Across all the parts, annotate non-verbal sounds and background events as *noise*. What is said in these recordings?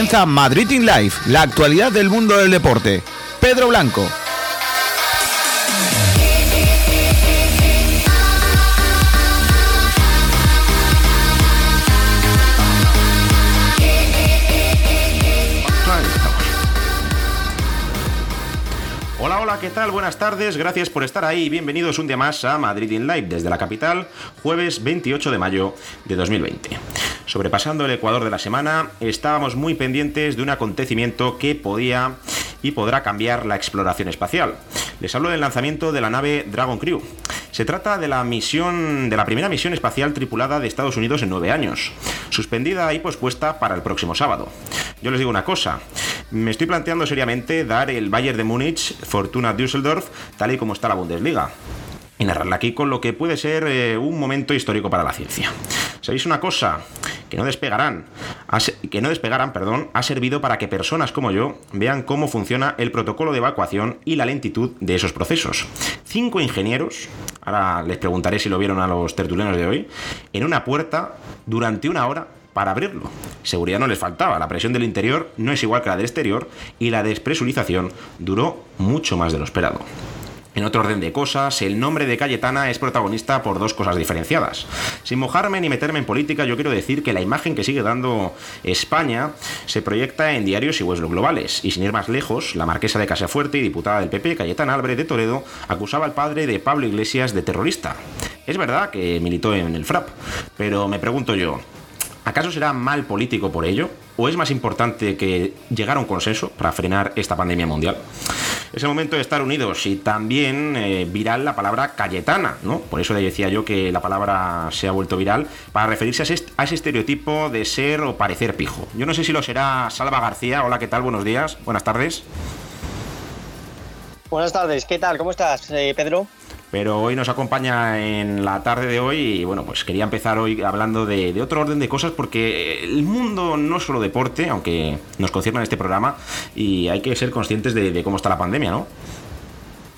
comienza Madrid in Life, la actualidad del mundo del deporte. Pedro Blanco. ¿Qué tal? Buenas tardes, gracias por estar ahí y bienvenidos un día más a Madrid in Live desde la capital, jueves 28 de mayo de 2020. Sobrepasando el Ecuador de la semana, estábamos muy pendientes de un acontecimiento que podía y podrá cambiar la exploración espacial. Les hablo del lanzamiento de la nave Dragon Crew. Se trata de la misión, de la primera misión espacial tripulada de Estados Unidos en nueve años, suspendida y pospuesta para el próximo sábado. Yo les digo una cosa, me estoy planteando seriamente dar el Bayern de Múnich Fortuna Düsseldorf tal y como está la Bundesliga y narrarla aquí con lo que puede ser eh, un momento histórico para la ciencia. ¿Sabéis una cosa? Que no despegarán, que no despegarán, perdón, ha servido para que personas como yo vean cómo funciona el protocolo de evacuación y la lentitud de esos procesos. Cinco ingenieros, ahora les preguntaré si lo vieron a los tertulianos de hoy, en una puerta durante una hora para abrirlo. Seguridad no les faltaba, la presión del interior no es igual que la del exterior y la despresurización duró mucho más de lo esperado. En otro orden de cosas, el nombre de Cayetana es protagonista por dos cosas diferenciadas. Sin mojarme ni meterme en política, yo quiero decir que la imagen que sigue dando España se proyecta en diarios y webs globales. Y sin ir más lejos, la marquesa de Casafuerte y diputada del PP, Cayetana Álvarez de Toledo, acusaba al padre de Pablo Iglesias de terrorista. Es verdad que militó en el FRAP, pero me pregunto yo, ¿Acaso será mal político por ello? ¿O es más importante que llegar a un consenso para frenar esta pandemia mundial? Es el momento de estar unidos y también eh, viral la palabra Cayetana, ¿no? Por eso decía yo que la palabra se ha vuelto viral para referirse a ese, a ese estereotipo de ser o parecer pijo. Yo no sé si lo será Salva García. Hola, ¿qué tal? Buenos días, buenas tardes. Buenas tardes, ¿qué tal? ¿Cómo estás, eh, Pedro? Pero hoy nos acompaña en la tarde de hoy y bueno, pues quería empezar hoy hablando de, otro orden de cosas porque el mundo no es solo deporte, aunque nos concierne en este programa, y hay que ser conscientes de, cómo está la pandemia, ¿no?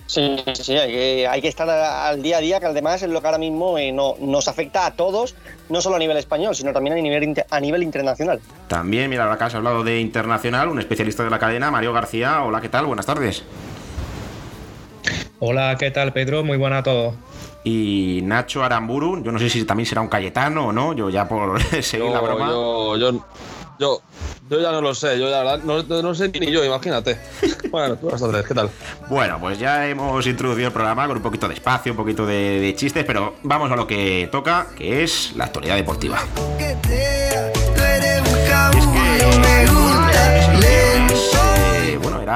Sí, sí, hay que, hay que, estar al día a día, que además es lo que ahora mismo eh, no, nos afecta a todos, no solo a nivel español, sino también a nivel, a nivel internacional. También, mira, acá has hablado de internacional, un especialista de la cadena, Mario García. Hola, ¿qué tal? Buenas tardes. Hola, ¿qué tal Pedro? Muy buena a todos. Y Nacho Aramburu, yo no sé si también será un Cayetano o no, yo ya por *laughs* seguir la broma. Yo, yo, yo, ya no lo sé, yo ya no, no sé ni yo, imagínate. *laughs* Bueno, buenas tardes, ¿qué tal? Bueno, pues ya hemos introducido el programa con un poquito de espacio, un poquito de, de chistes, pero vamos a lo que toca, que es la actualidad deportiva. Es era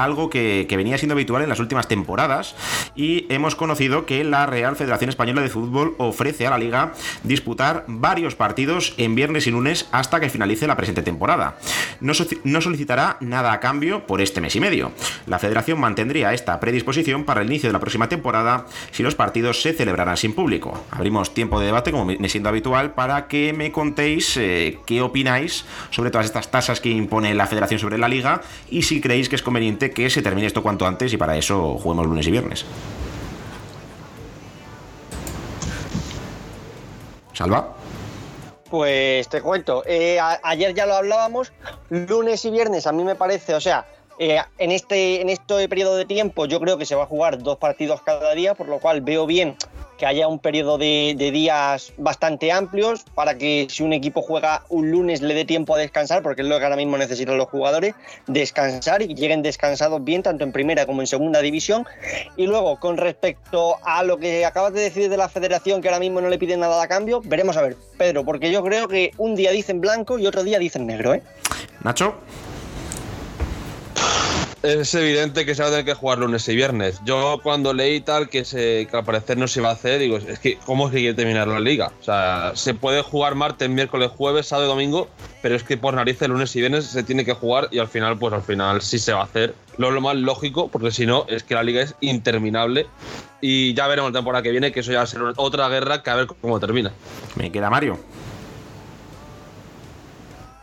algo que, venía siendo habitual en las últimas temporadas y hemos conocido que la Real Federación Española de Fútbol ofrece a la liga disputar varios partidos en viernes y lunes hasta que finalice la presente temporada. No, no solicitará nada a cambio por este mes y medio. La federación mantendría esta predisposición para el inicio de la próxima temporada si los partidos se celebrarán sin público. Abrimos tiempo de debate, como me siendo habitual, para que me contéis eh, qué opináis sobre todas estas tasas que impone la federación sobre la liga y si creéis que es conveniente que se termine esto cuanto antes y para eso juguemos lunes y viernes. Salva. Pues te cuento, eh, ayer ya lo hablábamos, lunes y viernes a mí me parece, o sea, eh, en, este, en este periodo de tiempo yo creo que se va a jugar dos partidos cada día, por lo cual veo bien que haya un periodo de, días bastante amplios para que si un equipo juega un lunes le dé tiempo a descansar, porque es lo que ahora mismo necesitan los jugadores, descansar y lleguen descansados bien, tanto en primera como en segunda división. Y luego, con respecto a lo que acabas de decir de la federación, que ahora mismo no le piden nada a cambio, veremos a ver, Pedro, porque yo creo que un día dicen blanco y otro día dicen negro, ¿eh? Nacho es evidente que se va a tener que jugar lunes y viernes. Yo cuando leí tal que, se, que al parecer no se va a hacer, digo, es que ¿cómo es que quiere terminar la liga? O sea, se puede jugar martes, miércoles, jueves, sábado y domingo, pero es que por narices lunes y viernes se tiene que jugar y al final, pues al final sí se va a hacer. Lo, lo más lógico, porque si no, es que la liga es interminable y ya veremos la temporada que viene, que eso ya va a ser otra guerra que a ver cómo termina. Me queda Mario.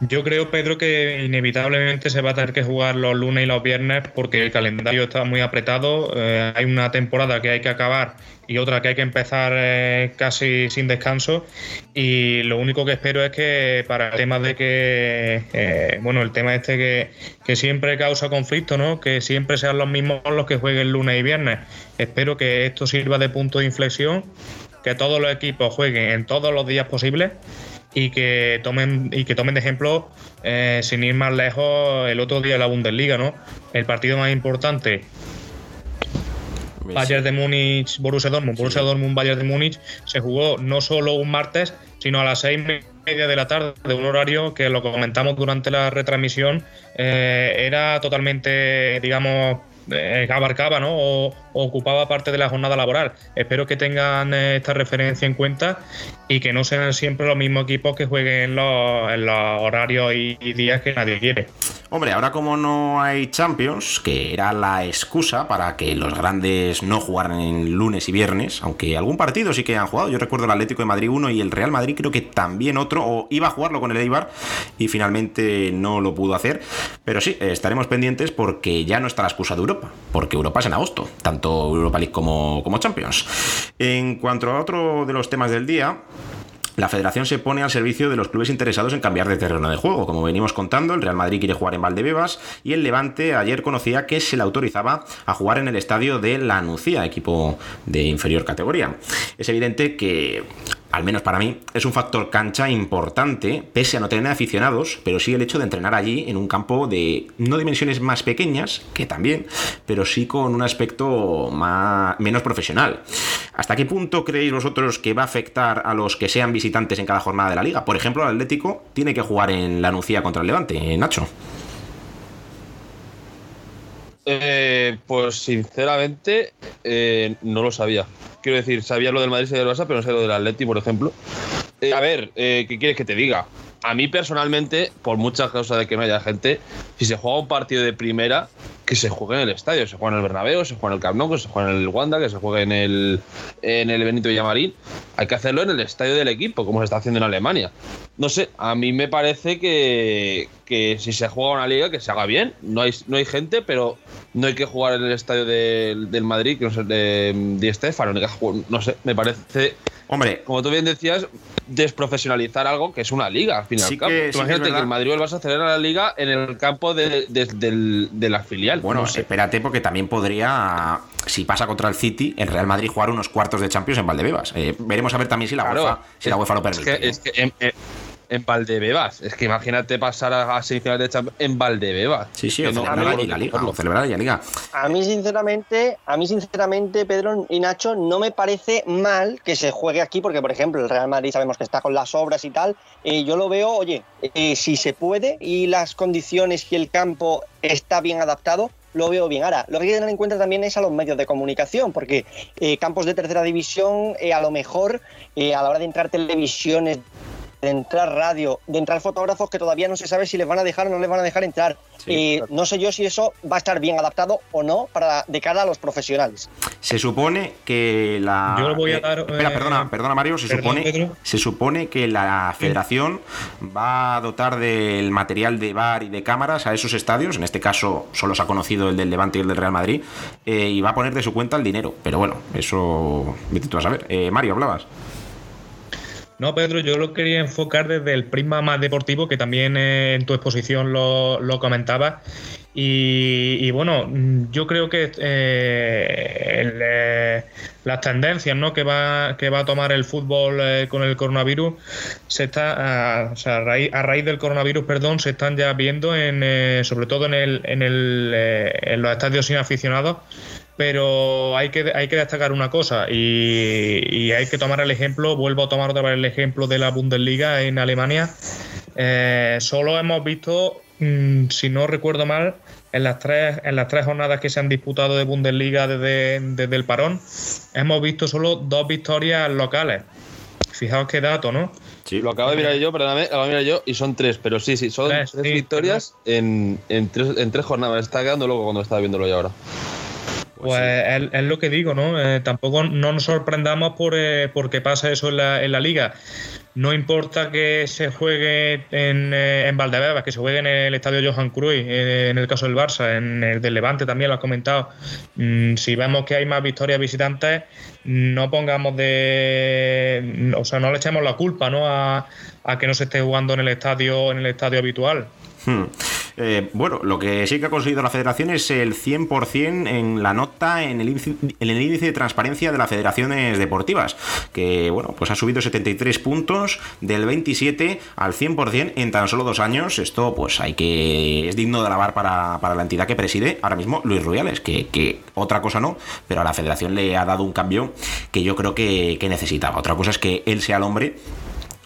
Yo creo, Pedro, que inevitablemente se va a tener que jugar los lunes y los viernes porque el calendario está muy apretado. Eh, hay una temporada que hay que acabar y otra que hay que empezar eh, casi sin descanso. Y lo único que espero es que para el tema de que, eh, bueno, el tema este que, que, siempre causa conflicto, ¿no? Que siempre sean los mismos los que jueguen lunes y viernes. Espero que esto sirva de punto de inflexión, que todos los equipos jueguen en todos los días posibles y que tomen y que tomen de ejemplo eh, sin ir más lejos el otro día de la Bundesliga, ¿no? El partido más importante Bayern de Múnich, Borussia Dortmund, Borussia Dortmund, Bayern de Múnich se jugó no solo un martes, sino a las seis media de la tarde, de un horario que lo comentamos durante la retransmisión, eh, era totalmente, digamos, eh, abarcaba ¿no? O, ocupaba parte de la jornada laboral. Espero que tengan eh, esta referencia en cuenta y que no sean siempre los mismos equipos que jueguen en los, en los horarios y, días que nadie quiere. Hombre, ahora como no hay Champions, que era la excusa para que los grandes no jugaran en lunes y viernes, aunque algún partido sí que han jugado. Yo recuerdo el Atlético de Madrid 1 y el Real Madrid creo que también otro, o iba a jugarlo con el Eibar y finalmente no lo pudo hacer. Pero sí, estaremos pendientes porque ya no está la excusa de Europa, porque Europa es en agosto, Europa League como, como Champions. En cuanto a otro de los temas del día, la federación se pone al servicio de los clubes interesados en cambiar de terreno de juego. Como venimos contando, el Real Madrid quiere jugar en Valdebebas y el Levante ayer conocía que se le autorizaba a jugar en el estadio de La Nucía, equipo de inferior categoría. Es evidente que al menos para mí, es un factor cancha importante, pese a no tener aficionados, pero sí el hecho de entrenar allí en un campo de no dimensiones más pequeñas, que también, pero sí con un aspecto más, menos profesional. ¿Hasta qué punto creéis vosotros que va a afectar a los que sean visitantes en cada jornada de la liga? Por ejemplo, el Atlético tiene que jugar en la Nucía contra el Levante, Nacho. Eh, pues sinceramente eh, no lo sabía. Quiero decir, sabía lo del Madrid y del Barça, pero no sé lo del Atleti, por ejemplo. Eh, a ver, eh, ¿qué quieres que te diga? A mí personalmente, por muchas causas de que no haya gente, si se juega un partido de primera, que se juegue en el estadio. Se juega en el Bernabéu, se juega en el Camp Nou, que se juega en el Wanda, que se juegue en el, en el Benito Villamarín. Hay que hacerlo en el estadio del equipo, como se está haciendo en Alemania. No sé, a mí me parece que, que si se juega una liga, que se haga bien. No hay, no hay gente, pero no hay que jugar en el estadio del, del Madrid, que no sé, de, de Stefano, no sé, me parece Hombre, como tú bien decías, desprofesionalizar algo que es una liga, al fin y al Sí cabo. que- Tú sí Imagínate que el Madrid o el Barça celebran la liga en el campo de, de- de la filial. Bueno, No sé. espérate porque también podría, si pasa contra el City, el Real Madrid jugar unos cuartos de Champions en Valdebebas. Eh, veremos a ver también si la Claro, UEFA, si la es- UEFA lo es permite. que, es que en, en, Valdebebas, es que imagínate pasar a, a semifinales de Champions en Valdebebas. Sí, sí, no- celebrar no allí puedo la liga, celebrar la liga. A mí, sinceramente, a mí, sinceramente, Pedro y Nacho, no me parece mal que se juegue aquí, porque, por ejemplo, el Real Madrid sabemos que está con las obras y tal. eh, yo lo veo, oye, eh, si se puede y las condiciones y el campo está bien adaptado, lo veo bien. Ahora, lo que hay que tener en cuenta también es a los medios de comunicación, porque eh, campos de tercera división, eh, a lo mejor, eh, a la hora de entrar televisiones, entrar radio, de entrar fotógrafos que todavía no se sabe si les van a dejar o no les van a dejar entrar. Sí, Eh, no sé yo si eso va a estar bien adaptado o no para de cara a los profesionales. Se supone que la. Yo le voy a eh, dar, espera, eh, perdona, perdona, Mario. Se perdón, supone, Pedro. se supone que la federación va a dotar del material de bar y de cámaras a esos estadios. En este caso, solo se ha conocido el del Levante y el del Real Madrid. eh, y va a poner de su cuenta el dinero. Pero bueno, eso. Vete tú a saber. Eh, Mario, hablabas. No, Pedro, yo lo quería enfocar desde el prisma más deportivo, que también eh, en tu exposición lo, lo comentabas. Y, y bueno, yo creo que eh, eh, las tendencias ¿no? que, va, que va a tomar el fútbol con el coronavirus, se está, a, o sea, a, raíz, a raíz del coronavirus, perdón, se están ya viendo, en, sobre todo en, el, en, el, en los estadios sin aficionados, pero hay que, hay que destacar una cosa y, y hay que tomar el ejemplo, vuelvo a tomar otra vez el ejemplo de la Bundesliga en Alemania. Eh, solo hemos visto, mm, si no recuerdo mal, en las tres, en las tres jornadas que se han disputado de Bundesliga desde, desde el parón, hemos visto solo dos victorias locales. Fijaos qué dato, ¿no? Sí, Lo acabo de mirar yo, perdóname, lo acabo de mirar yo y son tres, pero sí, sí, son Tres, tres, sí, victorias en, en, tres, en tres jornadas. Está quedando loco cuando estaba viéndolo yo ahora. Pues es, es lo que digo, ¿no? Eh, tampoco no nos sorprendamos por, eh, porque pasa eso en la, en la liga. no importa que se juegue en, eh, en Valdebebas, que se juegue en el estadio Johan Cruyff, eh, en el caso del Barça, en el del Levante también lo has comentado. Mm, si vemos que hay más victorias visitantes, no pongamos de. O sea, no le echemos la culpa ¿no? A, a que no se esté jugando en el estadio, en el estadio habitual. Hmm. Eh, bueno, lo que sí que ha conseguido la federación es el 100% en la nota en el, índice, en el índice de transparencia de las federaciones deportivas, que bueno, pues ha subido 73 puntos del 27 al 100% en tan solo dos años. Esto pues hay que es digno de alabar para, para la entidad que preside ahora mismo Luis Rubiales, que, que, otra cosa no, pero a la federación le ha dado un cambio que yo creo que, que necesitaba. Otra cosa es que él sea el hombre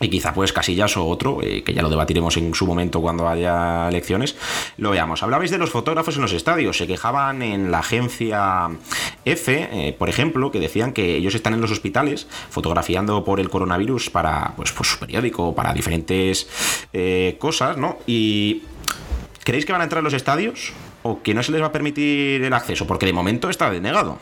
y quizá pues Casillas o otro, eh, que ya lo debatiremos en su momento cuando haya elecciones, lo veamos. Hablabais de los fotógrafos en los estadios, se quejaban en la agencia F, eh, por ejemplo, que decían que ellos están en los hospitales fotografiando por el coronavirus para pues, su periódico, para diferentes eh, cosas, ¿no? Y ¿creéis que van a entrar en los estadios o que no se les va a permitir el acceso? Porque de momento está denegado.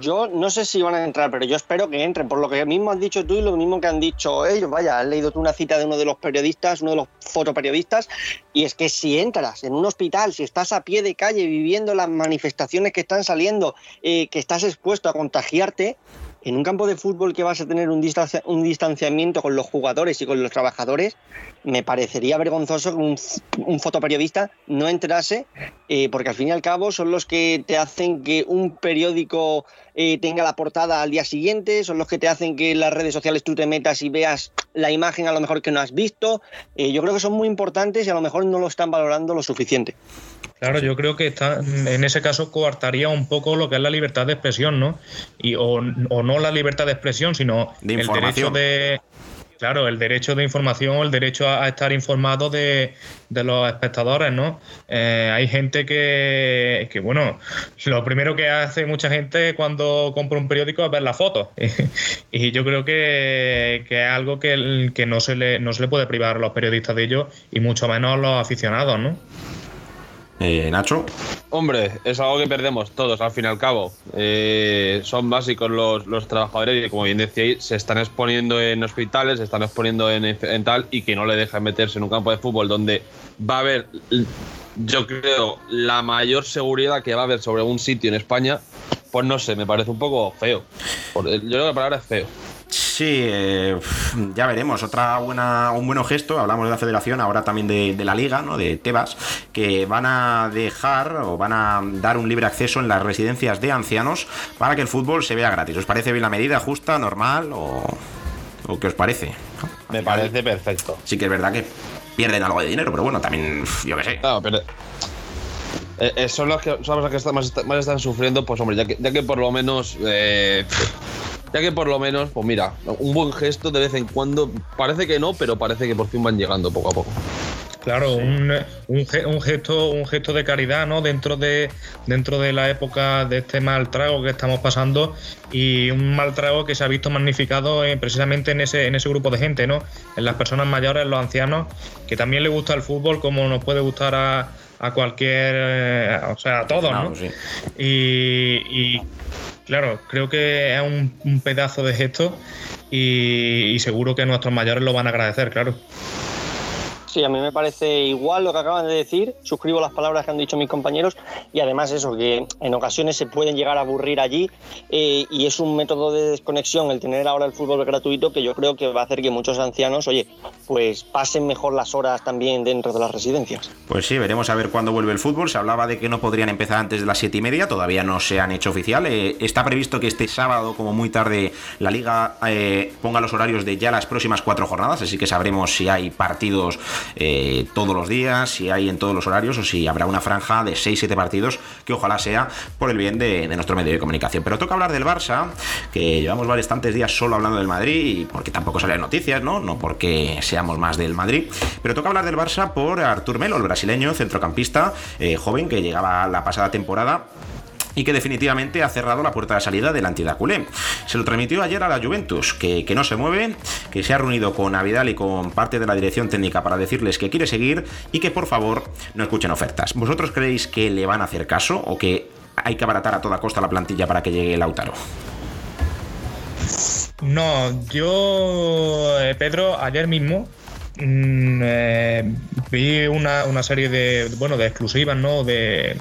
Yo no sé si van a entrar, pero yo espero que entren, por lo que mismo has dicho tú y lo mismo que han dicho ellos. Vaya, has leído tú una cita de uno de los periodistas, uno de los fotoperiodistas, y es que si entras en un hospital, si estás a pie de calle viviendo las manifestaciones que están saliendo, eh, que estás expuesto a contagiarte, en un campo de fútbol que vas a tener un, distancia, un, distanciamiento con los jugadores y con los trabajadores, me parecería vergonzoso que un, fotoperiodista no entrase, eh, porque al fin y al cabo son los que te hacen que un periódico eh, tenga la portada al día siguiente, son los que te hacen que en las redes sociales tú te metas y veas la imagen a lo mejor que no has visto. Eh, yo creo que son muy importantes y a lo mejor no lo están valorando lo suficiente. Claro, yo creo que está, en ese caso coartaría un poco lo que es la libertad de expresión, ¿no? Y, o, o no la libertad de expresión, sino De el derecho de. Claro, el derecho de información o el derecho a, a estar informado de, de los espectadores, ¿no? Eh, hay gente que, que, bueno, lo primero que hace mucha gente cuando compra un periódico es ver la foto. *laughs* y yo creo que, que es algo que, que no, se le, no se le puede privar a los periodistas de ello y mucho menos a los aficionados, ¿no? Eh, Nacho. Hombre, es algo que perdemos todos al fin y al cabo. Eh, son básicos los, los, trabajadores y como bien decíais, se están exponiendo en hospitales, se están exponiendo en, en, tal y que no le dejan meterse en un campo de fútbol donde va a haber, yo creo, la mayor seguridad que va a haber sobre un sitio en España. Pues no sé, me parece un poco feo. Yo creo que la palabra es feo. Sí, eh, ya veremos. Otra buena, un buen gesto. Hablamos de la federación, ahora también de, de, la liga, ¿no? De Tebas, que van a dejar o van a dar un libre acceso en las residencias de ancianos para que el fútbol se vea gratis. ¿Os parece bien la medida justa, normal o, o qué os parece? Me parece perfecto. Sí que es verdad que pierden algo de dinero, pero bueno, también yo qué sé. Pero eh, son los que son los que están, más, más, están sufriendo, pues hombre, ya que, ya que por lo menos eh, ya que por lo menos, pues mira, un buen gesto de vez en cuando, parece que no, pero parece que por fin van llegando poco a poco. Claro, sí. un, un, un, gesto, un gesto de caridad, ¿no? Dentro de, dentro de la época de este mal trago que estamos pasando y un mal trago que se ha visto magnificado en, precisamente en ese, en ese grupo de gente, ¿no? En las personas mayores, en los ancianos, que también les gusta el fútbol como nos puede gustar a, a cualquier, eh, o sea, a todos, ¿no? Sí. Y, y, claro, creo que es un, pedazo de gesto y, y seguro que nuestros mayores lo van a agradecer, claro. Sí, a mí me parece igual lo que acaban de decir, suscribo las palabras que han dicho mis compañeros. Y además eso, que en ocasiones se pueden llegar a aburrir allí. Eh, y es un método de desconexión el tener ahora el fútbol gratuito que yo creo que va a hacer que muchos ancianos, oye, pues pasen mejor las horas también dentro de las residencias. Pues sí, veremos a ver cuándo vuelve el fútbol, se hablaba de que no podrían empezar antes de las siete y media, todavía no se han hecho oficial, eh, está previsto que este sábado como muy tarde la liga eh, ponga los horarios de ya las próximas cuatro jornadas, así que sabremos si hay partidos eh, todos los días, si hay en todos los horarios o si habrá una franja de 6-7 partidos que ojalá sea por el bien de, nuestro medio de comunicación. Pero toca hablar del Barça, que llevamos bastantes días solo hablando del Madrid y porque tampoco salen noticias, ¿no? No porque seamos más del Madrid, pero toca hablar del Barça por Artur Melo, el brasileño centrocampista eh, joven que llegaba la pasada temporada y que definitivamente ha cerrado la puerta de salida de la culé. Se lo transmitió ayer a la Juventus, que, que, no se mueve, que se ha reunido con Avidal y con parte de la dirección técnica para decirles que quiere seguir y que por favor no escuchen ofertas. ¿Vosotros creéis que le van a hacer caso o que hay que abaratar a toda costa la plantilla para que llegue Lautaro? No, yo, eh, Pedro, ayer mismo mm, eh, vi una, una serie de, bueno, de exclusivas, ¿no? De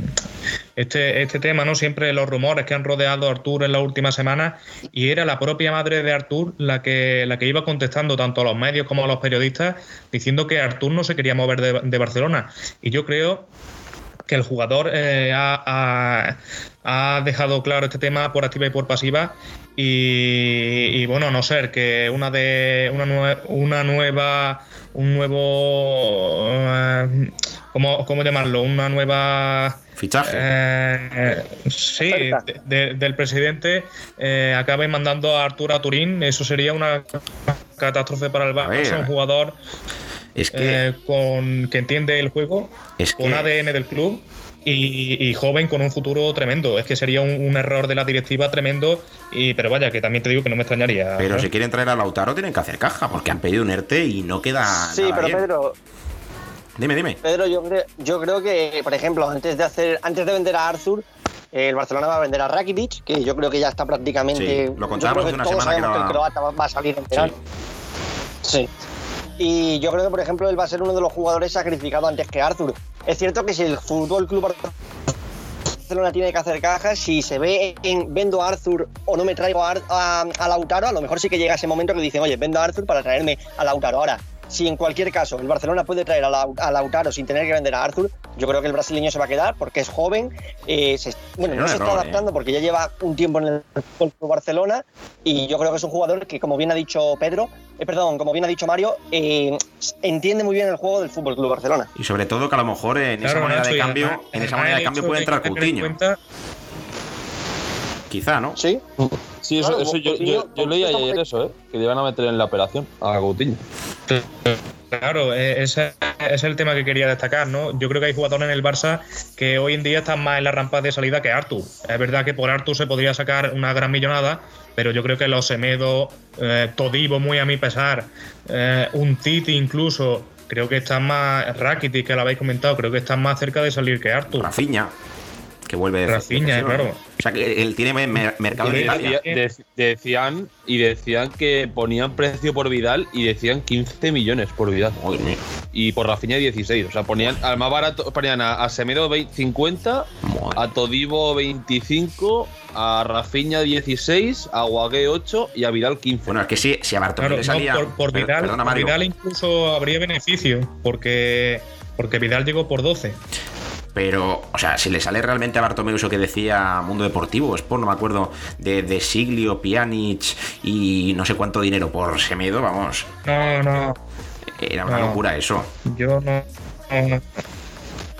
este, este tema, ¿no? Siempre los rumores que han rodeado a Artur en la última semana y era la propia madre de Artur la que, la que iba contestando tanto a los medios como a los periodistas diciendo que Artur no se quería mover de, Barcelona. Y yo creo que el jugador eh, ha, ha- dejado claro este tema por activa y por pasiva y, bueno, no ser que una de una, nue- una nueva un nuevo eh, ¿cómo, cómo llamarlo? una nueva Fichaje. eh, sí, Oferta. de- de- del presidente eh, acabe mandando a Arturo a Turín, eso sería una catástrofe para el. Barça, un jugador es que. eh, con que entiende el juego, Es con que- ADN del club y, y joven con un futuro tremendo. Es que sería un, un error de la directiva tremendo, y pero vaya, que también te digo que no me extrañaría. pero ¿no? si quieren traer a Lautaro, tienen que hacer caja, porque han pedido un ERTE y no queda. Sí, nada pero bien. Pedro, Dime, dime. Pedro, yo creo, yo creo que, por ejemplo, antes de hacer, antes de vender a Arthur, el Barcelona va a vender a Rakitic, que yo creo que ya está prácticamente. Sí, lo contábamos hace una todos semana que era- el croata va, a salir en verano. Sí. Y yo creo que, por ejemplo, él va a ser uno de los jugadores sacrificados antes que Arthur. Es cierto que si el Fútbol Club Barcelona tiene que hacer cajas, si se ve en vendo a Arthur o no me traigo a, a- a Lautaro, a lo mejor sí que llega ese momento que dicen, oye, vendo a Arthur para traerme a Lautaro. Ahora, si en cualquier caso el Barcelona puede traer a, Lau- a Lautaro sin tener que vender a Arthur, yo creo que el brasileño se va a quedar porque es joven, eh, se- bueno, no se está error, ¿eh? adaptando porque ya lleva un tiempo en el Fútbol Club Barcelona y yo creo que es un jugador que, como bien ha dicho Pedro, eh, perdón, como bien ha dicho Mario, eh, entiende muy bien el juego del Fútbol Club Barcelona. Y sobre todo que a lo mejor en esa manera de cambio, además- en esa manera de el cambio puede de entrar en Coutinho. cuenta- Quizá, ¿no? ¿Sí? Sí, eso, Claro, eso yo, Coutinho- yo, yo leí Coutinho- ayer eso, ¿eh? Que le iban a meter en la operación a Coutinho. Claro, eh, ese es el tema que quería destacar, ¿no? Yo creo que hay jugadores en el Barça que hoy en día están más en la rampa de salida que Artur. Es verdad que por Artur se podría sacar una gran millonada, pero yo creo que los Semedo, eh, Todivo, muy a mi pesar, eh, un Titi incluso, creo que están más, Rakitic, que lo habéis comentado, creo que están más cerca de salir que Artur. Rafinha, que vuelve de Rafinha, claro. O sea, que él tiene mer- mercado en Italia. decía- dec- decían y decían que ponían precio por Vidal y decían 15 millones por Vidal. Madre mía. Y por Rafinha 16. O sea, ponían al más barato, ponían a, a Semedo 20 50, Madre. a Todivo 25, a Rafinha 16, a Guagué 8 y a Vidal 15. Bueno, es que si, si a Bartomeu Claro, le no, salía. por, por Vidal, perdona, por. Vidal incluso habría beneficio, porque, porque Vidal llegó por 12. Pero, o sea, si le sale realmente a Bartomeu eso que decía Mundo Deportivo, Sport, no me acuerdo, de, de Siglio, Pjanic y no sé cuánto dinero por Semedo, vamos, No, no, era una No. locura eso. yo no, no, no.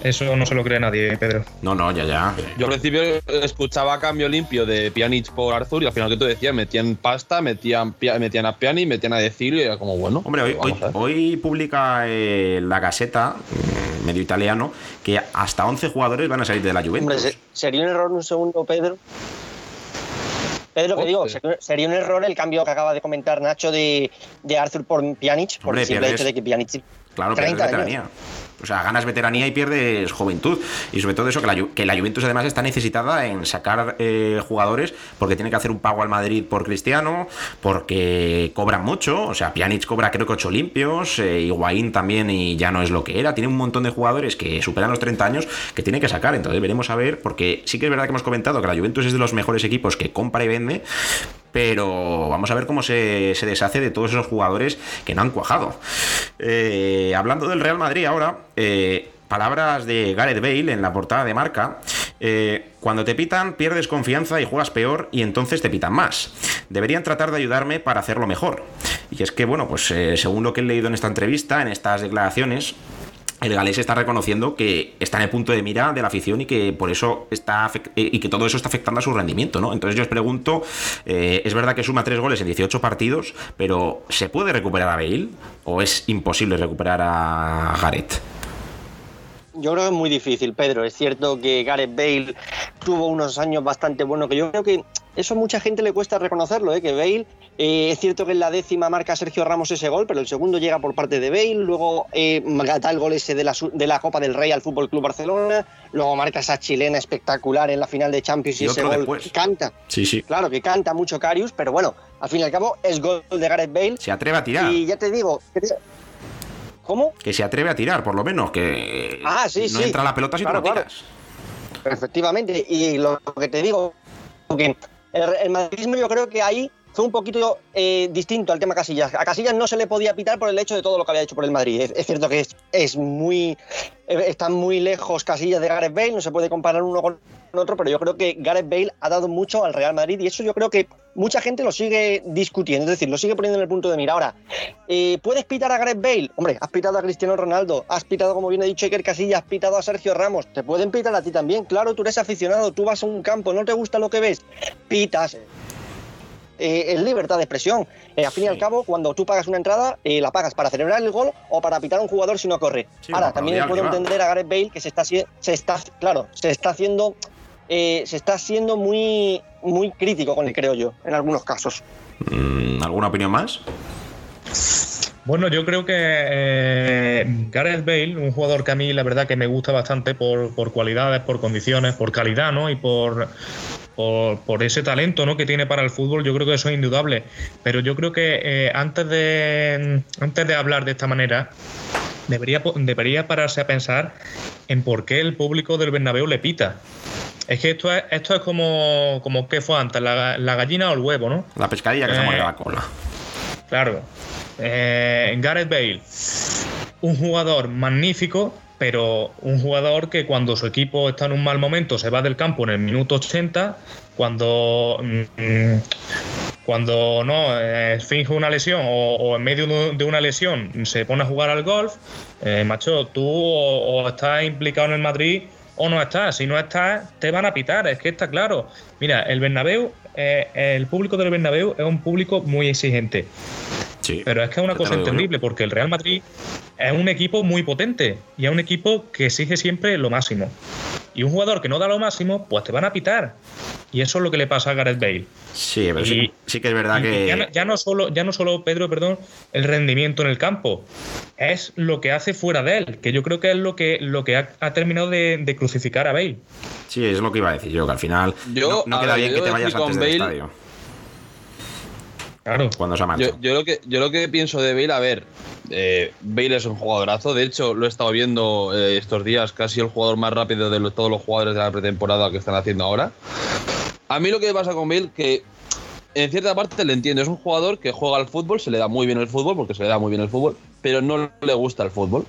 Eso no se lo cree nadie, Pedro. No, no, ya, ya. Yo al principio escuchaba cambio limpio de Pjanic por Arthur y al final que tú decías, metían pasta, metían, metían a Pjanic, metían a Decilio y era como, bueno. Hombre, hoy, hoy, publica eh, la Gaceta, mm, medio italiano, que hasta 11 jugadores van a salir de la Hombre, Juventus. se- sería un error un segundo, Pedro. Pedro, que digo, sería un error el cambio que acaba de comentar Nacho de, de Arthur por Pjanic, por Hombre, el simple pierdes- hecho de que Pjanic Claro, pierdes 30 años. veteranía. O sea, ganas veteranía y pierdes juventud. Y sobre todo eso, que la, que la Juventus además está necesitada en sacar eh, jugadores porque tiene que hacer un pago al Madrid por Cristiano, porque cobran mucho. O sea, Pjanic cobra creo que 8 limpios, eh, Higuaín también y ya no es lo que era. Tiene un montón de jugadores que superan los 30 años que tiene que sacar. Entonces veremos a ver, porque sí que es verdad que hemos comentado que la Juventus es de los mejores equipos que compra y vende, pero vamos a ver cómo se, deshace de todos esos jugadores que no han cuajado. Eh, hablando del Real Madrid ahora, eh, palabras de Gareth Bale en la portada de marca. eh, cuando te pitan, pierdes confianza y juegas peor y entonces te pitan más. Deberían tratar de ayudarme para hacerlo mejor. Y es que, bueno, pues eh, según lo que he leído en esta entrevista, en estas declaraciones, el galés está reconociendo que está en el punto de mira de la afición y que por eso está eh, y que todo eso está afectando a su rendimiento, ¿no? Entonces yo os pregunto, eh, es verdad que suma tres goles en 18 partidos, pero ¿se puede recuperar a Bale o es imposible recuperar a Gareth? Yo creo que es muy difícil, Pedro. Es cierto que Gareth Bale tuvo unos años bastante buenos, que yo creo que eso mucha gente le cuesta reconocerlo, ¿eh? que Bale, eh, es cierto que en la décima marca Sergio Ramos ese gol, pero el segundo llega por parte de Bale, luego eh, da el gol ese de la, de la Copa del Rey al Fútbol Club Barcelona, luego marca esa chilena espectacular en la final de Champions y, ese gol canta. Sí, sí. Claro que canta mucho Carius, pero bueno, al fin y al cabo es gol de Gareth Bale. Se atreve a tirar. Y ya te digo, ¿Cómo? Que se atreve a tirar, por lo menos, que ah, sí, no entra la pelota si no tiras. Efectivamente, y lo que te digo, que el, madridismo yo creo que ahí fue un poquito eh, distinto al tema Casillas. A Casillas no se le podía pitar por el hecho de todo lo que había hecho por el Madrid. Es, cierto que es, muy. Eh, están muy lejos Casillas de Gareth Bale, no se puede comparar uno con otro, pero yo creo que Gareth Bale ha dado mucho al Real Madrid y eso yo creo que mucha gente lo sigue discutiendo, es decir, lo sigue poniendo en el punto de mira. Ahora, eh, ¿puedes pitar a Gareth Bale? Hombre, has pitado a Cristiano Ronaldo, has pitado, como bien ha dicho Iker Casillas, has pitado a Sergio Ramos, te pueden pitar a ti también. Claro, tú eres aficionado, tú vas a un campo, no te gusta lo que ves, pitas. Eh, es libertad de expresión. Eh, al fin y al cabo, cuando tú pagas una entrada, la pagas para celebrar el gol o para pitar a un jugador si no corre. Ahora, también puedo entender a Gareth Bale que se está, se está, claro, se está haciendo eh, se está siendo muy, muy crítico con él, creo yo, en algunos casos. Mm, ¿Alguna opinión más? Bueno, yo creo que eh, Gareth Bale, un jugador que a mí la verdad que me gusta bastante por, cualidades, por condiciones, por calidad, ¿no? Y por, por, ese talento ¿no? que tiene para el fútbol, yo creo que eso es indudable. Pero yo creo que eh, antes, de, antes de hablar de esta manera, debería, debería pararse a pensar en por qué el público del Bernabéu le pita. Es que esto es, esto es como, como ¿qué fue antes? La, gallina o el huevo, ¿no? La pescadilla que se muerde la cola. Claro. Eh, Gareth Bale, un jugador magnífico, pero un jugador que cuando su equipo está en un mal momento se va del campo en el minuto 80, cuando, mm, cuando no eh, finge una lesión o, en medio de una lesión se pone a jugar al golf, eh, macho, tú o estás implicado en el Madrid o no estás. Si no estás, te van a pitar, es que está claro. Mira, el Bernabéu, eh, el público del Bernabéu es un público muy exigente. Sí, pero es que es una cosa entendible, porque el Real Madrid es un equipo muy potente y es un equipo que exige siempre lo máximo. Y un jugador que no da lo máximo, pues te van a pitar. Y eso es lo que le pasa a Gareth Bale. Sí, pero sí, que es verdad que. Ya no, solo, ya no solo, Pedro, perdón, el rendimiento en el campo, es lo que hace fuera de él, que yo creo que es lo que, lo que ha, terminado de, crucificar a Bale. Sí, es lo que iba a decir yo, que al final no, queda bien que te vayas antes del estadio. Claro. Cuando se ha yo, yo, lo que, yo lo que pienso de Bale, a ver, eh, Bale es un jugadorazo. De hecho, lo he estado viendo eh, estos días, casi el jugador más rápido de todos los jugadores de la pretemporada que están haciendo ahora. A mí lo que pasa con Bale, que en cierta parte le entiendo, es un jugador que juega al fútbol, se le da muy bien el fútbol, porque se le da muy bien el fútbol, pero no le gusta el fútbol.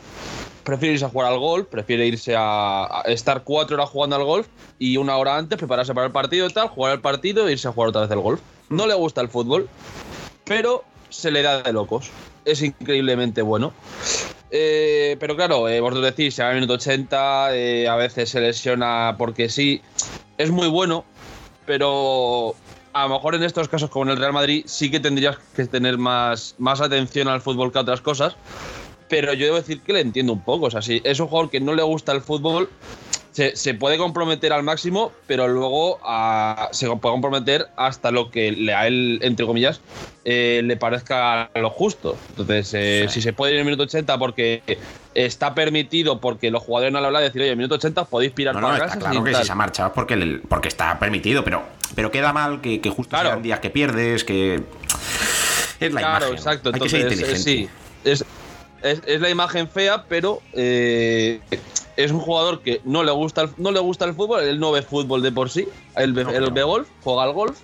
Prefiere irse a jugar al golf, prefiere irse a, estar cuatro horas jugando al golf y una hora antes prepararse para el partido y tal, jugar el partido e irse a jugar otra vez al golf. No le gusta el fútbol, pero se le da de locos. Es increíblemente bueno. Eh, pero claro, eh, vosotros decís, se va al minuto 80, eh, a veces se lesiona porque sí. Es muy bueno, pero a lo mejor en estos casos, como en el Real Madrid, sí que tendrías que tener más, más atención al fútbol que a otras cosas. Pero yo debo decir que le entiendo un poco. O sea, si es un jugador que no le gusta el fútbol, se, puede comprometer al máximo, pero luego se puede comprometer hasta lo que a él, entre comillas, eh, le parezca lo justo. Entonces, eh, si se puede ir en el minuto 80 porque está permitido, porque los jugadores no le hablan de decir, oye, en el minuto 80 podéis pirar no, para Claro que si se ha marchado es porque, porque está permitido, pero, pero queda mal que, justo sean días que pierdes, que. Es la claro, exacto. Entonces, sí. Es, es, la imagen fea, pero eh, es un jugador que no le gusta el, no le gusta el fútbol, él no ve fútbol de por sí, él ve, golf, juega al golf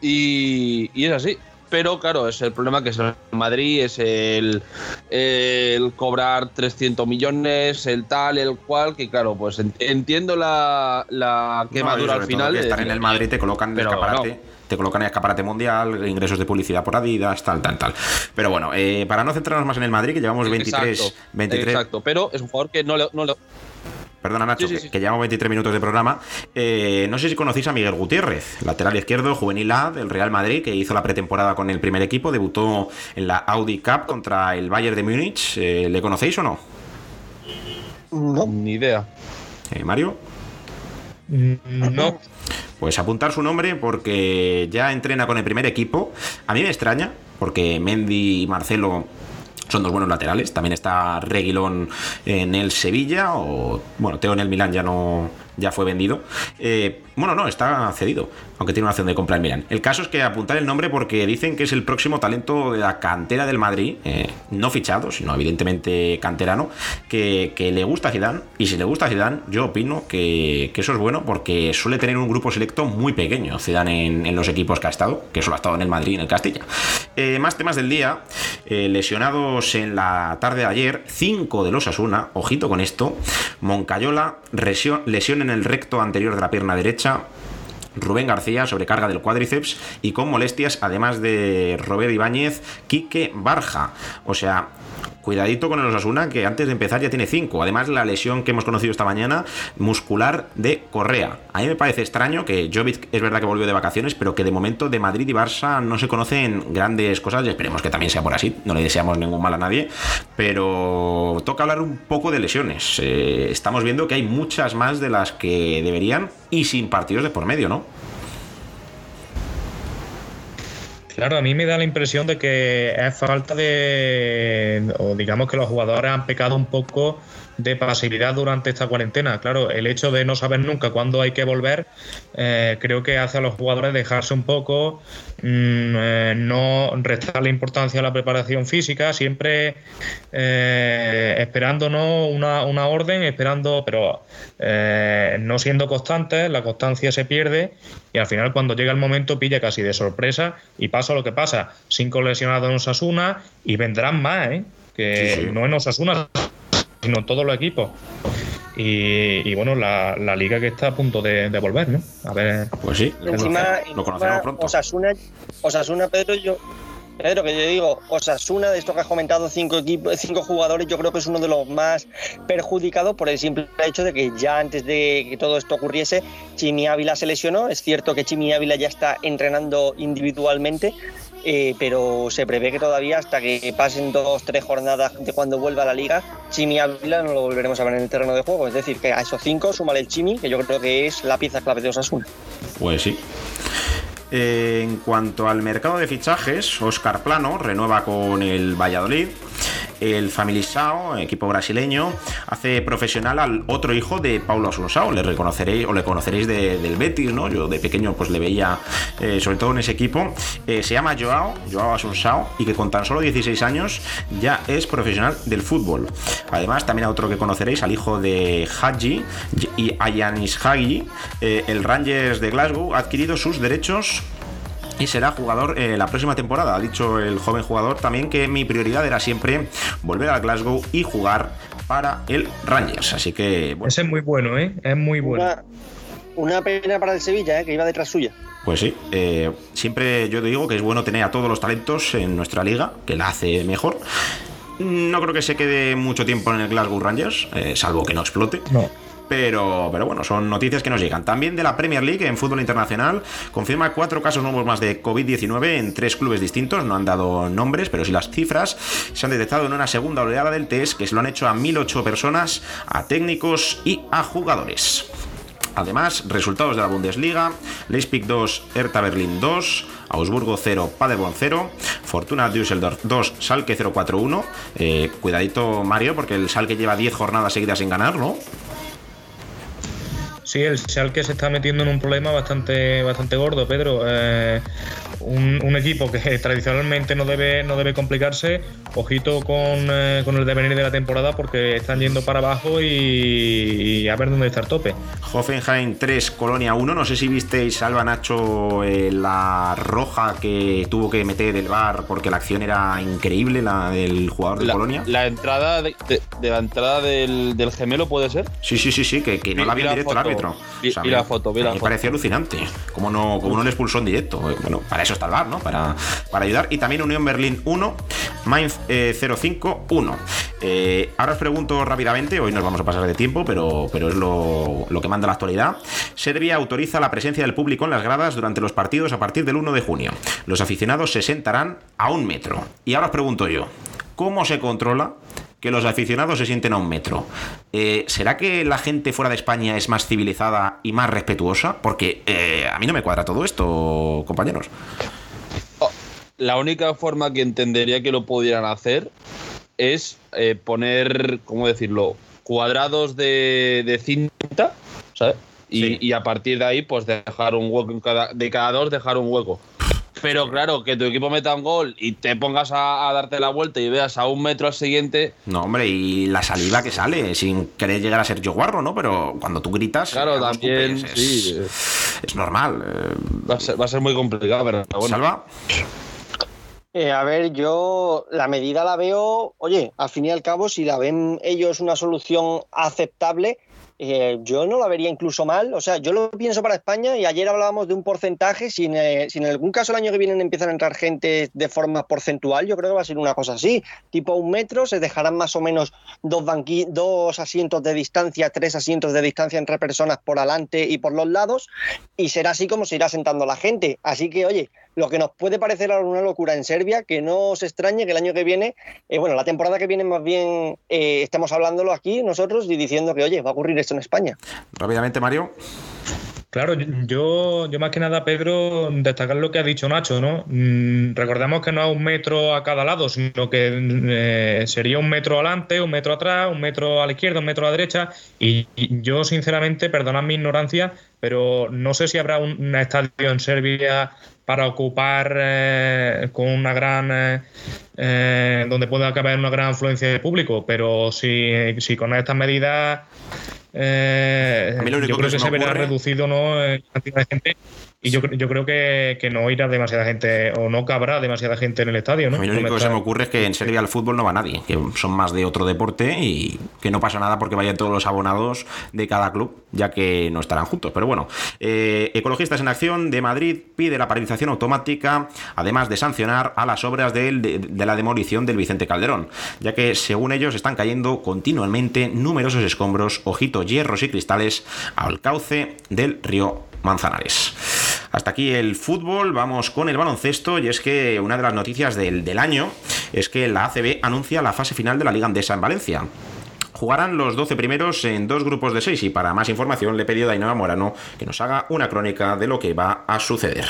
y, es así. Pero claro, es el problema que es el Madrid, es el, el cobrar 300 millones, el tal, el cual, que claro, pues entiendo la, la quemadura al final. estar en el Madrid te colocan en el escaparate te colocan en escaparate mundial, ingresos de publicidad por Adidas, tal, tal, tal. Pero bueno, eh, para no centrarnos más en el Madrid, que llevamos 23. Exacto, 23 exacto pero es un jugador que no le. No Perdona, Nacho, que, llevamos 23 minutos de programa. Eh, no sé si conocéis a Miguel Gutiérrez, lateral izquierdo, juvenil A del Real Madrid, que hizo la pretemporada con el primer equipo, debutó en la Audi Cup contra el Bayern de Múnich. Eh, ¿Le conocéis o no? No. Ni idea. Mario. Mm, no. Pues apuntar su nombre porque ya entrena con el primer equipo. A mí me extraña, porque Mendy y Marcelo son dos buenos laterales. También está Reguilón en el Sevilla, o bueno, Teo en el Milán ya no, ya fue vendido. Eh, bueno, no, está cedido, aunque tiene una acción de compra en. El caso es que apuntar el nombre porque dicen que es el próximo talento de la cantera del Madrid, eh, no fichado, sino evidentemente canterano, que, le gusta a Zidane. Y si le gusta a Zidane, yo opino que, eso es bueno porque suele tener un grupo selecto muy pequeño, Zidane en, los equipos que ha estado, que solo ha estado en el Madrid y en el Castilla. Eh, más temas del día, lesionados en la tarde de ayer, cinco de los Asuna, ojito con esto, Moncayola, lesión en el recto anterior de la pierna derecha. Rubén García, sobrecarga del cuádriceps y con molestias, además de Robert Ibáñez, Quique Barja. O sea, cuidadito con el Osasuna, que antes de empezar ya tiene 5. Además, la lesión que hemos conocido esta mañana, muscular de Correa. A mí me parece extraño que Jovic es verdad que volvió de vacaciones, pero que de momento de Madrid y Barça no se conocen grandes cosas y esperemos que también sea por así. No le deseamos ningún mal a nadie, pero toca hablar un poco de lesiones. Eh, estamos viendo que hay muchas más de las que deberían y sin partidos de por medio, ¿no? Claro, a mí me da la impresión de que es falta de, o digamos que los jugadores han pecado un poco de pasividad durante esta cuarentena. Claro, el hecho de no saber nunca cuándo hay que volver, eh, creo que hace a los jugadores dejarse un poco, mm, eh, no restarle importancia a la preparación física, siempre eh, esperándonos una, una, orden, esperando, pero no siendo constantes, la constancia se pierde y al final cuando llega el momento pilla casi de sorpresa y pasa lo que pasa. Cinco lesionados en Osasuna y vendrán más, ¿eh? que no en Osasuna, sino todos los equipos. Y, bueno, la, liga que está a punto de, volver, ¿no? A ver. Pues sí, encima, lo, conocemos pronto. Osasuna, Osasuna, Pedro, yo. Pedro, que yo digo, Osasuna, de esto que has comentado, cinco equipos, cinco jugadores, yo creo que es uno de los más perjudicados por el simple hecho de que ya antes de que todo esto ocurriese, Chimi Ávila se lesionó. Es cierto que Chimi Ávila ya está entrenando individualmente, eh, pero se prevé que todavía hasta que pasen dos, tres jornadas de cuando vuelva a la liga, Chimi Ávila no lo volveremos a ver en el terreno de juego. Es decir, que a esos cinco súmale el Chimi, que yo creo que es la pieza clave de Osasuna. Pues sí. En cuanto al mercado de fichajes, Oscar Plano renueva con el Valladolid el Sao, equipo brasileño, hace profesional al otro hijo de Paulo Asunsao. Le reconoceréis o le conoceréis del Betis, ¿no? Yo de pequeño pues le veía eh, sobre todo en ese equipo. Eh, se llama Joao, Joao Asunsao, y que con tan solo 16 años ya es profesional del fútbol. Además, también a otro que conoceréis, al hijo de Haji y Ayanis Hagi, eh, el Rangers de Glasgow ha adquirido sus derechos y será jugador eh, la próxima temporada. Ha dicho el joven jugador también que mi prioridad era siempre volver al Glasgow y jugar para el Rangers. Así que. Ese es muy bueno, ¿eh? Es muy bueno. Una, pena para el Sevilla, ¿eh? que iba detrás suya. Pues sí, eh, siempre yo digo que es bueno tener a todos los talentos en nuestra liga, que la hace mejor. No creo que se quede mucho tiempo en el Glasgow Rangers, salvo que no explote. No. Pero, pero bueno, son noticias que nos llegan. También de la Premier League en fútbol internacional, confirma cuatro casos nuevos más de COVID-19 en tres clubes distintos. No han dado nombres, pero sí las cifras. Se han detectado en una segunda oleada del test que se lo han hecho a 1.008 personas, a técnicos y a jugadores. Además, resultados de la Bundesliga: Leipzig 2, Hertha Berlin 2, Augsburgo 0, Paderborn 0, Fortuna Düsseldorf 2, Salke 0-4-1. Eh, cuidadito, Mario, porque el Salke lleva 10 jornadas seguidas sin ganar, ¿no? Sí, el Schalke se está metiendo en un problema bastante, bastante gordo, Pedro. Eh, un, equipo que *laughs* tradicionalmente no debe, no debe complicarse, ojito eh, con, el devenir de la temporada porque están yendo para abajo y, a ver dónde está el tope. Hoffenheim 3, Colonia 1. No sé si visteis, Alba Nacho, eh, la roja que tuvo que meter el bar porque la acción era increíble, la del jugador de Colonia. La entrada de, la entrada del, gemelo puede ser. Sí, sí, sí, sí, que, no la vio directo el árbitro. Y, la foto, me pareció alucinante. Como no, como no le expulsó en directo. Bueno, para eso el bar, ¿no? Para, para ayudar. Y también Unión Berlín 1, Mainz 05 1. Eh, ahora os pregunto rápidamente, hoy nos vamos a pasar de tiempo, pero, pero es lo, lo que manda la actualidad. Serbia autoriza la presencia del público en las gradas durante los partidos a partir del 1 de junio. Los aficionados se sentarán a un metro. Y ahora os pregunto yo, ¿cómo se controla que los aficionados se sienten a un metro. Eh, ¿Será que la gente fuera de España es más civilizada y más respetuosa? Porque eh, a mí no me cuadra todo esto, compañeros. Oh, la única forma que entendería que lo pudieran hacer es eh, poner, ¿cómo decirlo? Cuadrados de, cinta, ¿sabes? Y, a partir de ahí, pues dejar un hueco de cada dos, dejar un hueco. Pero claro, que tu equipo meta un gol y te pongas a, darte la vuelta y veas a un metro al siguiente. No, hombre, y la saliva que sale, sin querer llegar a ser yo guarro, ¿no? Pero cuando tú gritas. Claro, también. es, sí. es normal. Eh. Va a, ser, muy complicado, pero bueno. Salva. Eh, a ver, yo la medida la veo, oye, al fin y al cabo, si la ven ellos una solución aceptable, eh, yo no la vería incluso mal. O sea, yo lo pienso para España y ayer hablábamos de un porcentaje. Si en, eh, si en, algún caso el año que viene empiezan a entrar gente de forma porcentual, yo creo que va a ser una cosa así. Tipo un metro, se dejarán más o menos dos, dos asientos de distancia, tres asientos de distancia entre personas por adelante y por los lados. Y será así como se irá sentando la gente. Así que, oye, lo que nos puede parecer una locura en Serbia, que no se extrañe que el año que viene, eh, bueno, la temporada que viene más bien eh, estemos hablándolo aquí nosotros y diciendo que, oye, va a ocurrir esto en España. Rápidamente, Mario. Claro, yo, yo más que nada, Pedro, destacar lo que ha dicho Nacho, ¿no? Mm, recordemos que no es un metro a cada lado, sino que eh, sería un metro adelante, un metro atrás, un metro a la izquierda, un metro a la derecha. Y, yo, sinceramente, perdonad mi ignorancia, pero no sé si habrá un, estadio en Serbia para ocupar eh, con una gran eh, donde pueda caber una gran afluencia de público pero si, si con estas medidas eh, yo creo que, se verá reducido ¿no? en cantidad de gente y yo, yo creo que, que, no irá demasiada gente o no cabrá demasiada gente en el estadio. ¿no? A mí lo único que se me ocurre es que en Serbia al fútbol no va nadie, que son más de otro deporte y que no pasa nada porque vayan todos los abonados de cada club, ya que no estarán juntos. Pero bueno, eh, Ecologistas en Acción de Madrid pide la paralización automática, además de sancionar a las obras de, de la demolición del Vicente Calderón, ya que según ellos están cayendo continuamente numerosos escombros, ojitos, hierros y cristales al cauce del río Manzanares. Hasta aquí el fútbol, vamos con el baloncesto y es que una de las noticias del, año es que la ACB anuncia la fase final de la Liga Andesa en Valencia. Jugarán los 12 primeros en dos grupos de 6 y para más información le he pedido a Ainhoa Morano que nos haga una crónica de lo que va a suceder.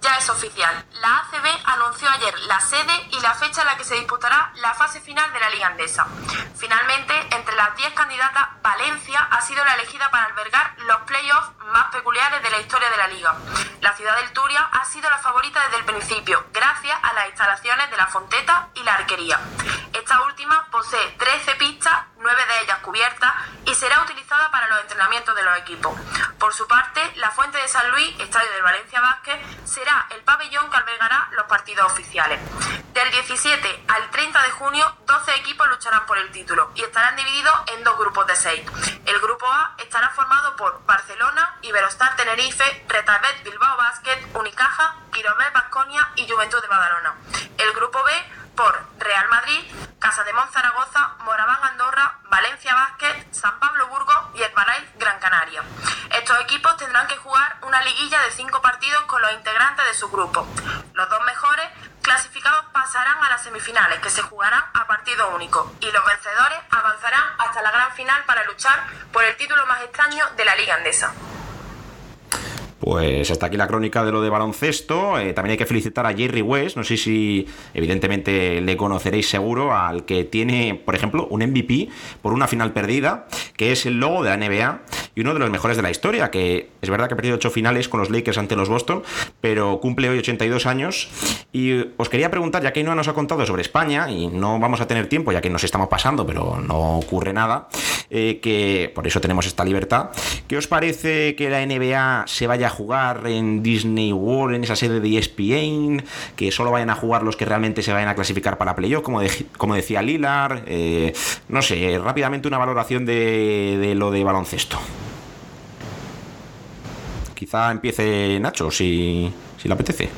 Ya es oficial. La ACB anunció ayer la sede y la fecha en la que se disputará la fase final de la Liga Andesa. Finalmente, entre las 10 candidatas, Valencia ha sido la elegida para albergar los playoffs más peculiares de la historia de la liga. La ciudad del Turia ha sido la favorita desde el principio, gracias a las instalaciones de la Fonteta y la Arquería. Esta última posee 13 pistas, 9 de ellas cubiertas, y será utilizada para los entrenamientos de los equipos. Por su parte, la Fuente de San Luis, estadio del Valencia Vázquez, será el pabellón que albergará los partidos oficiales. Del 17 al 30 de junio, 12 equipos lucharán por el título y estarán divididos en dos grupos de 6. El grupo A estará formado por Barcelona, Iberostar Tenerife, Retabet Bilbao Basket, Unicaja, Quirobel Basconia y Juventud de Badalona. El grupo B por Real Madrid, Casa de Zaragoza, Moraván Andorra, Valencia Basket, San Pablo Burgos y Herbalife Gran Canaria. Estos equipos tendrán que jugar una liguilla de cinco partidos con los integrantes de su grupo. Los dos mejores clasificados pasarán a las semifinales que se jugarán a partido único y los vencedores avanzarán hasta la gran final para luchar por el título extraño de la Liga Andesa. Pues hasta aquí la crónica de lo de baloncesto. Eh, también hay que felicitar a Jerry West. No sé si, evidentemente, le conoceréis seguro al que tiene, por ejemplo, un MVP por una final perdida, que es el logo de la NBA y uno de los mejores de la historia. Que es verdad que ha perdido ocho finales con los Lakers ante los Boston, pero cumple hoy 82 años. Y os quería preguntar, ya que no nos ha contado sobre España y no vamos a tener tiempo, ya que nos estamos pasando, pero no ocurre nada, eh, que por eso tenemos esta libertad. ¿Qué os parece que la NBA se vaya jugar en Disney World, en esa sede de ESPN, que solo vayan a jugar los que realmente se vayan a clasificar para playoff, como, como decía Lilar. Eh, no sé, rápidamente una valoración de, lo de baloncesto. Quizá empiece Nacho, si, si le apetece.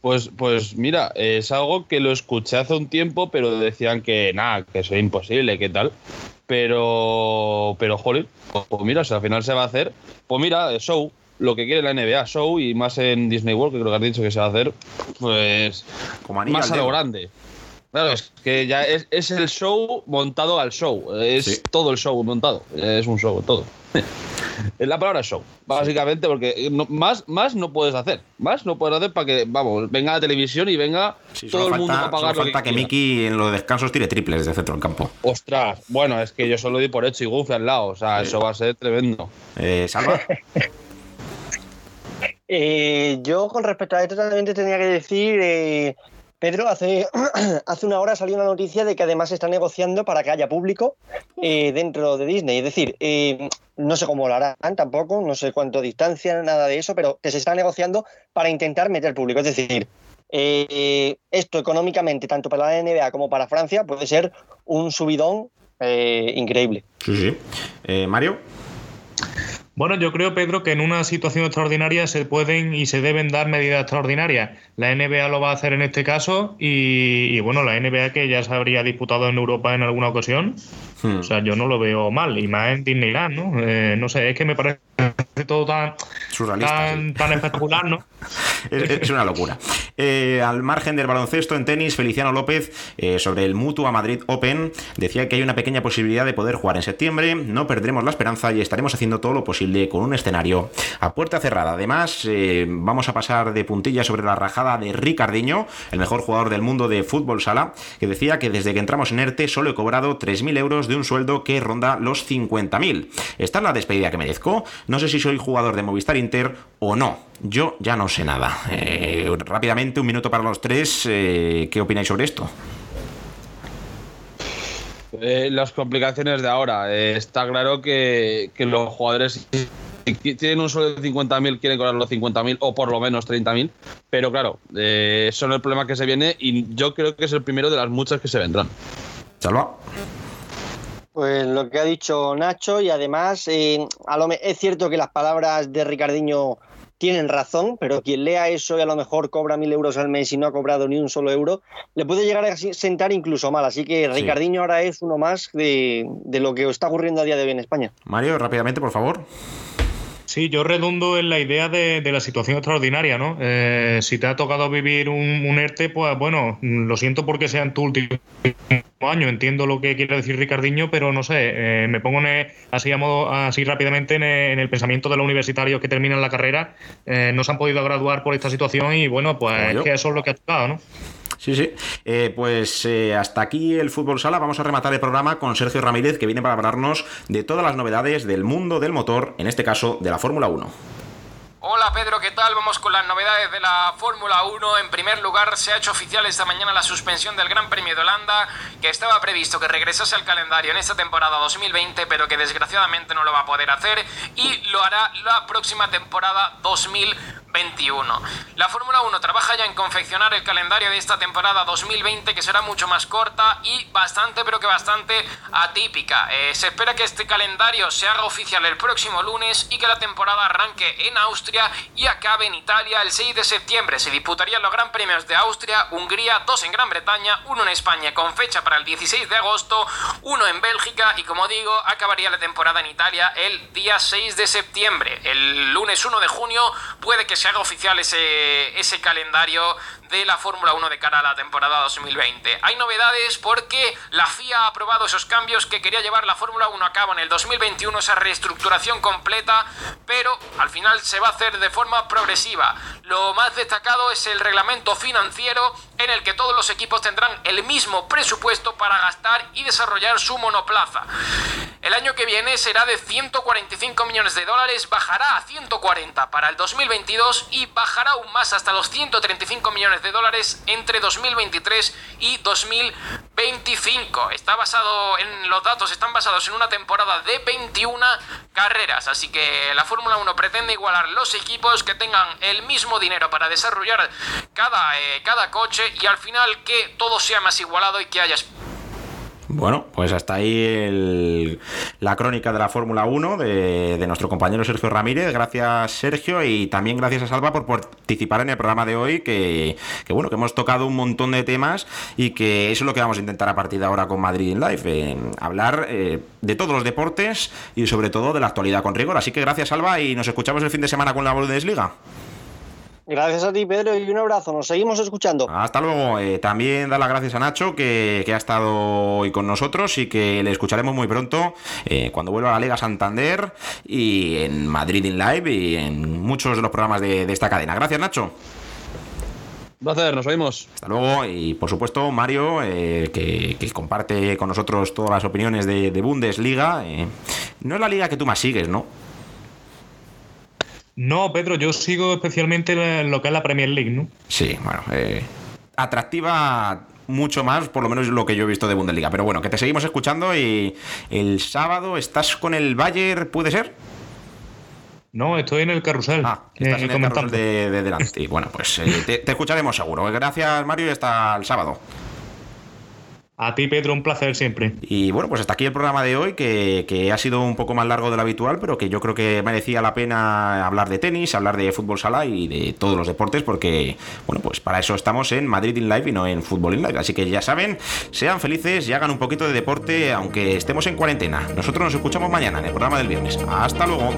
Pues, pues mira, es algo que lo escuché hace un tiempo, pero decían que nada, que eso es imposible, que tal. Pero, pero, joder, pues, pues mira, si al final se va a hacer, pues mira, show, lo que quiere la NBA, show, y más en Disney World, que creo que has dicho que se va a hacer, pues Como más a lo grande. Claro, es que ya es, es el show montado al show. Es Sí. todo el show montado. Es un show, todo. *laughs* Es la palabra show, básicamente, porque no- más, más no puedes hacer. Más no puedes hacer para que, vamos, venga la televisión y venga Sí, todo el mundo falta, a pagar solo lo falta que. Miki en los descansos tire triples desde centro del campo. Ostras, bueno, es que yo solo di por hecho y Goofy al lado. O sea, eso va a ser tremendo. Eh, Salva. *laughs* Eh, yo con respecto a esto también te tenía que decir, eh, Pedro, hace, *clears throat* hace una hora salió una noticia de que además se está negociando para que haya público eh, dentro de Disney. Es decir, eh, no sé cómo lo harán tampoco, no sé cuánto distancia, nada de eso, pero que se está negociando para intentar meter público. Es decir, eh, esto económicamente, tanto para la NBA como para Francia, puede ser un subidón increíble. Sí, sí. Mario. Bueno, yo creo, Pedro, que en una situación extraordinaria se pueden y se deben dar medidas extraordinarias. La NBA lo va a hacer en este caso y, y, bueno, la NBA que ya se habría disputado en Europa en alguna ocasión, Hmm. o sea, yo no lo veo mal, y más en Disneyland, ¿no? Eh, no sé, es que me parece todo tan, Surrealista, tan, tan espectacular, ¿no? *laughs* Es, es una locura. Eh, al margen del baloncesto en tenis, Feliciano López, eh, sobre el Mutua Madrid Open, decía que hay una pequeña posibilidad de poder jugar en septiembre. No perdremos la esperanza y estaremos haciendo todo lo posible con un escenario a puerta cerrada. Además, eh, vamos a pasar de puntilla sobre la rajada de Ricardiño, el mejor jugador del mundo de fútbol sala, que decía que desde que entramos en ERTE solo he cobrado 3.000 euros de un sueldo que ronda los 50.000. ¿Esta es la despedida que merezco? No sé si soy jugador de Movistar Inter o no. Yo ya no sé nada. Eh, rápidamente, un minuto para los tres. eh, ¿Qué opináis sobre esto? Eh, las complicaciones de ahora. Eh, está claro que, que los jugadores si tienen un sueldo de 50.000, quieren cobrar los 50.000 o por lo menos 30.000. Pero claro, eh, eso no es el problema que se viene y yo creo que es el primero de las muchas que se vendrán. Salva. Pues lo que ha dicho Nacho y además eh, a lo me- es cierto que las palabras de Ricardiño tienen razón, pero quien lea eso y a lo mejor cobra mil euros al mes y no ha cobrado ni un solo euro, le puede llegar a sentar incluso mal. Así que Sí. Ricardiño ahora es uno más de, de lo que está ocurriendo a día de hoy en España. Mario, rápidamente, por favor. Sí, yo redundo en la idea de, de la situación extraordinaria, ¿no? Eh, si te ha tocado vivir un, un ERTE, pues bueno, lo siento porque sea en tu último año, entiendo lo que quiere decir Ricardiño, pero no sé, eh, me pongo en así, a modo- así rápidamente en el, en el pensamiento de los universitarios que terminan la carrera, eh, no se han podido graduar por esta situación y bueno, pues es que eso es lo que ha tocado, ¿no? Sí, sí. Eh, pues eh, hasta aquí el fútbol sala. Vamos a rematar el programa con Sergio Ramírez, que viene para hablarnos de todas las novedades del mundo del motor, en este caso de la Fórmula 1. Hola Pedro, ¿qué tal? Vamos con las novedades de la Fórmula 1. En primer lugar, se ha hecho oficial esta mañana la suspensión del Gran Premio de Holanda, que estaba previsto que regresase al calendario en esta temporada 2020, pero que desgraciadamente no lo va a poder hacer y lo hará la próxima temporada 2021. La Fórmula 1 trabaja ya en confeccionar el calendario de esta temporada 2020, que será mucho más corta y bastante, pero que bastante atípica. Eh, se espera que este calendario se haga oficial el próximo lunes y que la temporada arranque en Austria y acabe en Italia el 6 de septiembre. Se disputarían los Gran Premios de Austria, Hungría, dos en Gran Bretaña, uno en España con fecha para el 16 de agosto, uno en Bélgica y como digo, acabaría la temporada en Italia el día 6 de septiembre. El lunes 1 de junio puede que se haga oficial ese, ese calendario de la Fórmula 1 de cara a la temporada 2020. Hay novedades porque la FIA ha aprobado esos cambios que quería llevar la Fórmula 1 a cabo en el 2021, esa reestructuración completa, pero al final se va a hacer de forma progresiva. Lo más destacado es el reglamento financiero en el que todos los equipos tendrán el mismo presupuesto para gastar y desarrollar su monoplaza. El año que viene será de 145 millones de dólares, bajará a 140 para el 2022 y bajará aún más hasta los 135 millones de dólares entre 2023 y 2025. Está basado en los datos están basados en una temporada de 21 carreras, así que la Fórmula 1 pretende igualar los equipos que tengan el mismo dinero para desarrollar cada, eh, cada coche y al final que todo sea más igualado y que haya Bueno, pues hasta ahí el- la crónica de la Fórmula 1 de, nuestro compañero Sergio Ramírez. Gracias, Sergio, y también gracias a Salva por participar en el programa de hoy, que, que bueno, que hemos tocado un montón de temas y que eso es lo que vamos a intentar a partir de ahora con Madrid in Live, eh, hablar eh, de todos los deportes y sobre todo de la actualidad con rigor. Así que gracias, Salva, y nos escuchamos el fin de semana con la Bundesliga. Gracias a ti, Pedro, y un abrazo. Nos seguimos escuchando. Hasta luego. Eh, también dar las gracias a Nacho, que, que, ha estado hoy con nosotros y que le escucharemos muy pronto eh, cuando vuelva a la Liga Santander y en Madrid in Live y en muchos de los programas de, de esta cadena. Gracias, Nacho. Un placer, nos vemos. Hasta luego. Y por supuesto, Mario, eh, que, que, comparte con nosotros todas las opiniones de, de Bundesliga. Eh, no es la liga que tú más sigues, ¿no? No, Pedro, yo sigo especialmente lo que es la Premier League, ¿no? Sí, bueno, eh, atractiva mucho más, por lo menos lo que yo he visto de Bundesliga. Pero bueno, que te seguimos escuchando y el sábado estás con el Bayern, ¿puede ser? No, estoy en el carrusel. Ah, estás eh, en el carrusel de, de, delante. Y bueno, pues eh, te, te, escucharemos seguro. Gracias, Mario, y hasta el sábado. A ti, Pedro, un placer siempre. Y bueno, pues hasta aquí el programa de hoy, que, que, ha sido un poco más largo de lo habitual, pero que yo creo que merecía la pena hablar de tenis, hablar de fútbol sala y de todos los deportes, porque, bueno, pues para eso estamos en Madrid in Live y no en Fútbol in Live. Así que ya saben, sean felices y hagan un poquito de deporte, aunque estemos en cuarentena. Nosotros nos escuchamos mañana en el programa del viernes. Hasta luego.